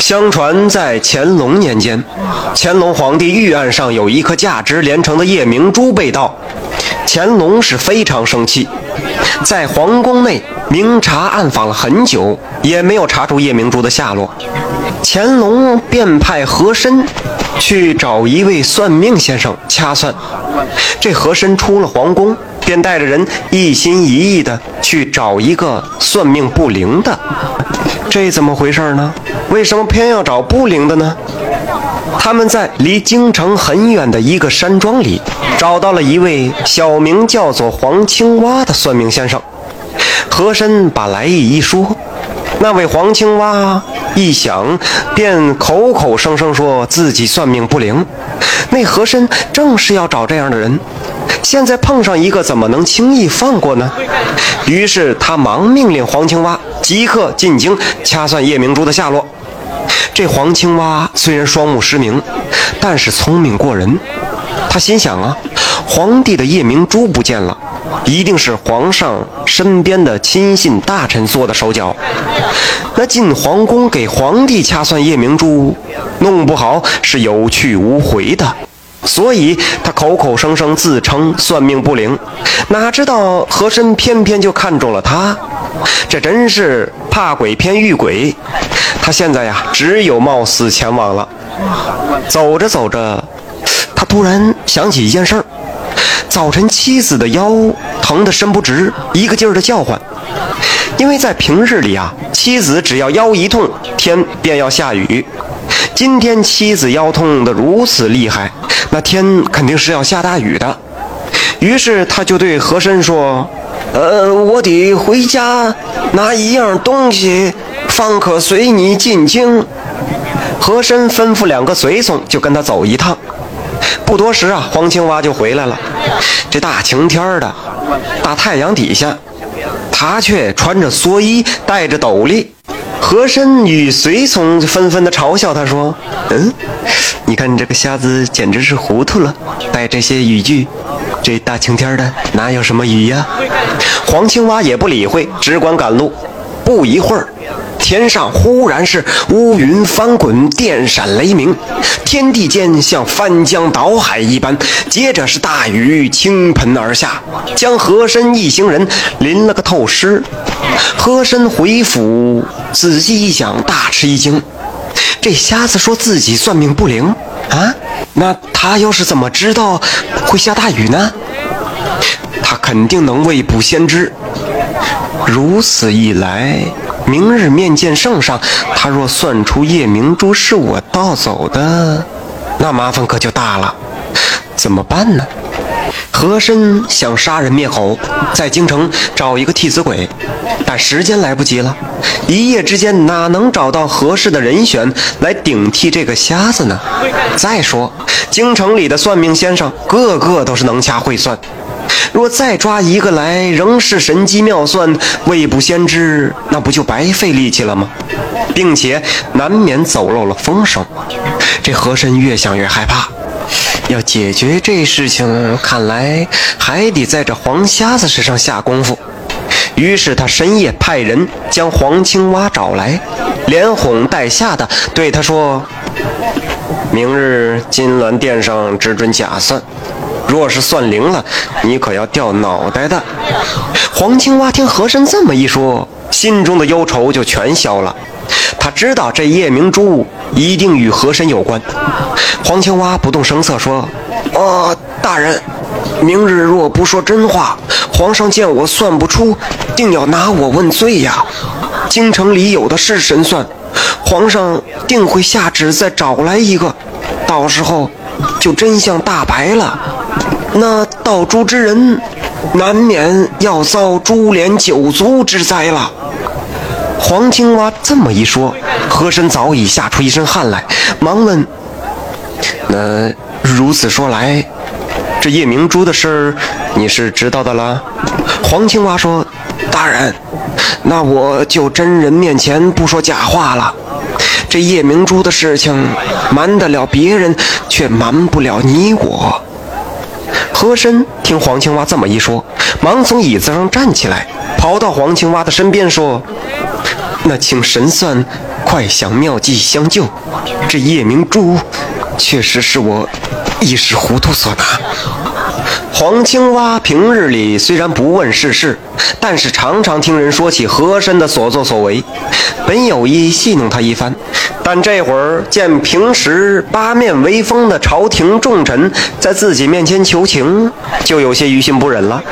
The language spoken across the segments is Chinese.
相传在乾隆年间，乾隆皇帝御案上有一颗价值连城的夜明珠被盗，乾隆是非常生气，在皇宫内明察暗访了很久，也没有查出夜明珠的下落。乾隆便派和珅去找一位算命先生掐算。这和珅出了皇宫，便带着人一心一意的去找一个算命不灵的。这怎么回事呢？为什么偏要找不灵的呢？他们在离京城很远的一个山庄里，找到了一位小名叫做黄青蛙的算命先生。和珅把来意一说，那位黄青蛙一想，便口口声声说自己算命不灵。那和珅正是要找这样的人，现在碰上一个，怎么能轻易放过呢？于是他忙命令黄青蛙即刻进京掐算夜明珠的下落。这黄青蛙虽然双目失明，但是聪明过人。他心想啊，皇帝的夜明珠不见了，一定是皇上身边的亲信大臣做的手脚。那进皇宫给皇帝掐算夜明珠，弄不好是有去无回的。所以他口口声声自称算命不灵，哪知道和珅偏偏就看中了他，这真是怕鬼偏遇鬼。他现在呀，只有冒死前往了。走着走着，他突然想起一件事儿：早晨妻子的腰疼得伸不直，一个劲儿的叫唤。因为在平日里啊，妻子只要腰一痛，天便要下雨。今天妻子腰痛得如此厉害。那天肯定是要下大雨的，于是他就对和珅说：“呃，我得回家拿一样东西，方可随你进京。”和珅吩咐两个随从就跟他走一趟。不多时啊，黄青蛙就回来了。这大晴天的，大太阳底下，他却穿着蓑衣，戴着斗笠。和珅与随从纷纷的嘲笑他说：“嗯，你看你这个瞎子简直是糊涂了，带这些雨具，这大晴天的哪有什么雨呀？”黄青蛙也不理会，只管赶路。不一会儿。天上忽然是乌云翻滚，电闪雷鸣，天地间像翻江倒海一般。接着是大雨倾盆而下，将和珅一行人淋了个透湿。和珅回府，仔细一想，大吃一惊：这瞎子说自己算命不灵啊？那他又是怎么知道会下大雨呢？他肯定能未卜先知。如此一来。明日面见圣上，他若算出夜明珠是我盗走的，那麻烦可就大了。怎么办呢？和珅想杀人灭口，在京城找一个替死鬼，但时间来不及了。一夜之间哪能找到合适的人选来顶替这个瞎子呢？再说，京城里的算命先生个个都是能掐会算。若再抓一个来，仍是神机妙算，未卜先知，那不就白费力气了吗？并且难免走漏了风声。这和珅越想越害怕，要解决这事情，看来还得在这黄瞎子身上下功夫。于是他深夜派人将黄青蛙找来，连哄带吓的对他说：“明日金銮殿上只准假算。”若是算灵了，你可要掉脑袋的。黄青蛙听和珅这么一说，心中的忧愁就全消了。他知道这夜明珠一定与和珅有关。黄青蛙不动声色说：“哦，大人，明日若不说真话，皇上见我算不出，定要拿我问罪呀。京城里有的是神算，皇上定会下旨再找来一个，到时候就真相大白了。”那盗珠之人，难免要遭株连九族之灾了。黄青蛙这么一说，和珅早已吓出一身汗来，忙问：“那如此说来，这夜明珠的事儿，你是知道的啦？”黄青蛙说：“大人，那我就真人面前不说假话了。这夜明珠的事情，瞒得了别人，却瞒不了你我。”和珅听黄青蛙这么一说，忙从椅子上站起来，跑到黄青蛙的身边说：“那请神算快想妙计相救。这夜明珠，确实是我一时糊涂所拿。黄青蛙平日里虽然不问世事，但是常常听人说起和珅的所作所为，本有意戏弄他一番，但这会儿见平时八面威风的朝廷重臣在自己面前求情，就有些于心不忍了。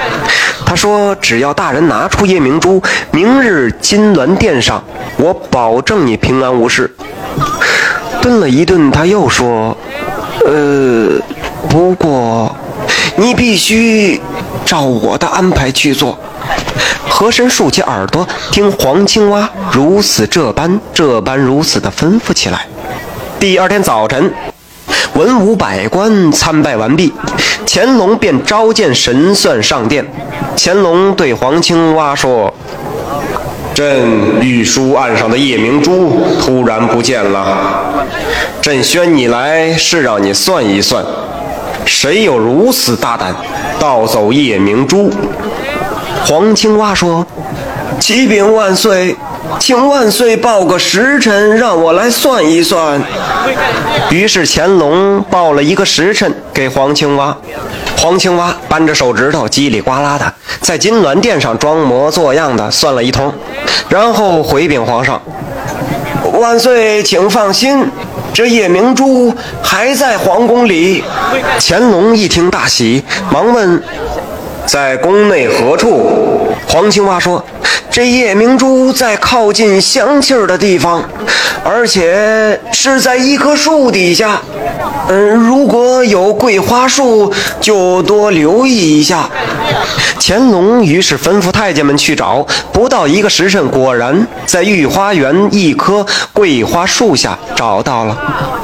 他说：“只要大人拿出夜明珠，明日金銮殿上，我保证你平安无事。”顿了一顿，他又说：“呃，不过……”你必须照我的安排去做。和珅竖起耳朵听黄青蛙如此这般这般如此的吩咐起来。第二天早晨，文武百官参拜完毕，乾隆便召见神算上殿。乾隆对黄青蛙说：“朕御书案上的夜明珠突然不见了，朕宣你来是让你算一算。”谁有如此大胆，盗走夜明珠？黄青蛙说：“启禀万岁，请万岁报个时辰，让我来算一算。”于是乾隆报了一个时辰给黄青蛙。黄青蛙扳着手指头，叽里呱啦的在金銮殿上装模作样的算了一通，然后回禀皇上：“万岁，请放心。”这夜明珠还在皇宫里。乾隆一听大喜，忙问：“在宫内何处？”黄青蛙说：“这夜明珠在靠近香气儿的地方，而且是在一棵树底下。嗯，如果有桂花树，就多留意一下。”乾隆于是吩咐太监们去找，不到一个时辰，果然在御花园一棵桂花树下找到了。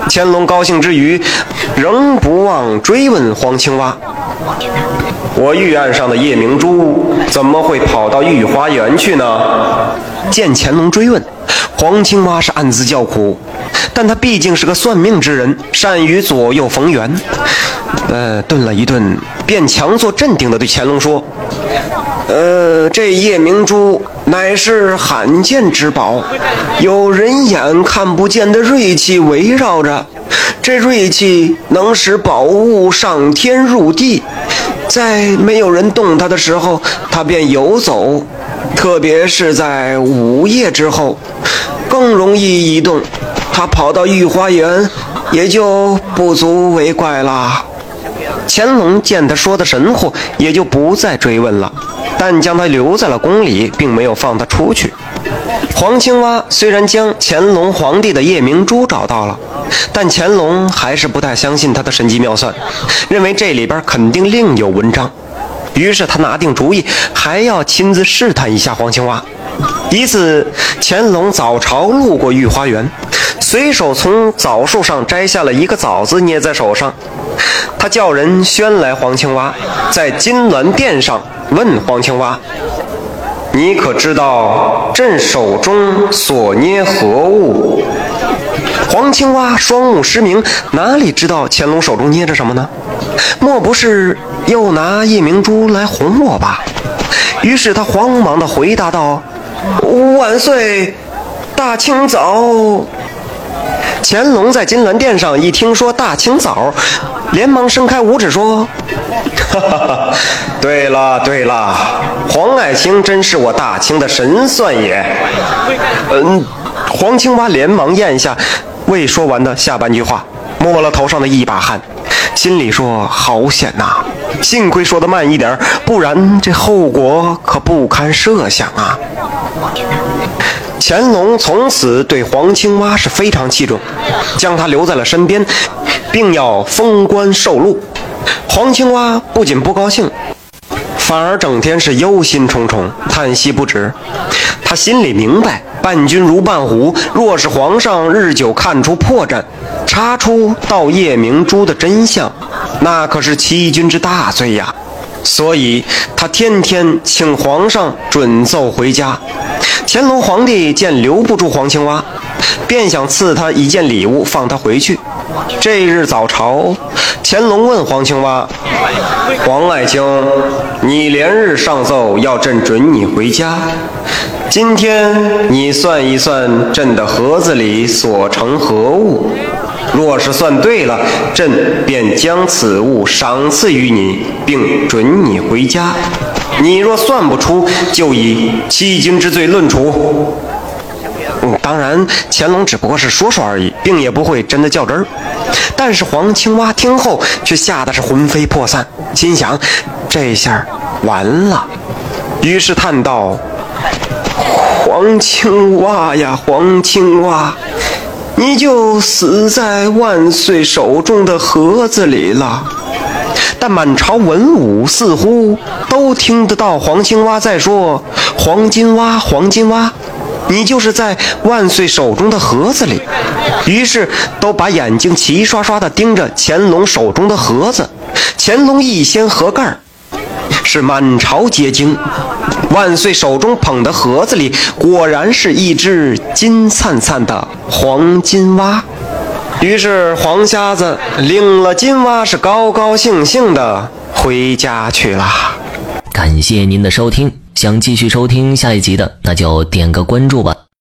乾隆高兴之余，仍不忘追问黄青蛙：“我御案上的夜明珠怎么会跑到御花园去呢？”见乾隆追问，黄青蛙是暗自叫苦，但他毕竟是个算命之人，善于左右逢源。呃，顿了一顿，便强作镇定地对乾隆说：“呃，这夜明珠乃是罕见之宝，有人眼看不见的锐气围绕着，这锐气能使宝物上天入地，在没有人动它的时候，它便游走，特别是在午夜之后，更容易移动。它跑到御花园，也就不足为怪了。”乾隆见他说的神乎，也就不再追问了，但将他留在了宫里，并没有放他出去。黄青蛙虽然将乾隆皇帝的夜明珠找到了，但乾隆还是不太相信他的神机妙算，认为这里边肯定另有文章。于是他拿定主意，还要亲自试探一下黄青蛙。一次，乾隆早朝路过御花园，随手从枣树上摘下了一个枣子，捏在手上。他叫人宣来黄青蛙，在金銮殿上问黄青蛙：“你可知道朕手中所捏何物？”黄青蛙双目失明，哪里知道乾隆手中捏着什么呢？莫不是又拿夜明珠来哄我吧？于是他慌忙地回答道：“万岁，大清早。”乾隆在金銮殿上一听说大清早，连忙伸开五指说：“哈哈哈，对了对了，黄爱卿真是我大清的神算也。”嗯，黄青蛙连忙咽下未说完的下半句话，摸了头上的一把汗，心里说：“好险呐！幸亏说的慢一点，不然这后果可不堪设想啊！”乾隆从此对黄青蛙是非常器重，将他留在了身边，并要封官受禄。黄青蛙不仅不高兴，反而整天是忧心忡忡，叹息不止。他心里明白，伴君如伴虎，若是皇上日久看出破绽，查出盗夜明珠的真相，那可是欺君之大罪呀。所以他天天请皇上准奏回家。乾隆皇帝见留不住黄青蛙，便想赐他一件礼物，放他回去。这日早朝，乾隆问黄青蛙：“黄爱卿，你连日上奏要朕准你回家，今天你算一算朕的盒子里所成何物，若是算对了，朕便将此物赏赐于你，并准你回家；你若算不出，就以欺君之罪论处。嗯，当然，乾隆只不过是说说而已，并也不会真的较真儿。但是黄青蛙听后却吓得是魂飞魄散，心想：这下完了。于是叹道。黄青蛙呀，黄青蛙，你就死在万岁手中的盒子里了。但满朝文武似乎都听得到黄青蛙在说：“黄金蛙，黄金蛙，你就是在万岁手中的盒子里。”于是都把眼睛齐刷刷地盯着乾隆手中的盒子。乾隆一掀盒盖是满朝皆惊。万岁手中捧的盒子里，果然是一只金灿灿的黄金蛙。于是黄瞎子领了金蛙，是高高兴兴的回家去了。感谢您的收听，想继续收听下一集的，那就点个关注吧。